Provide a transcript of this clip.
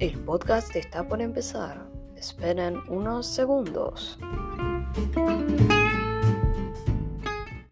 El podcast está por empezar. Esperen unos segundos.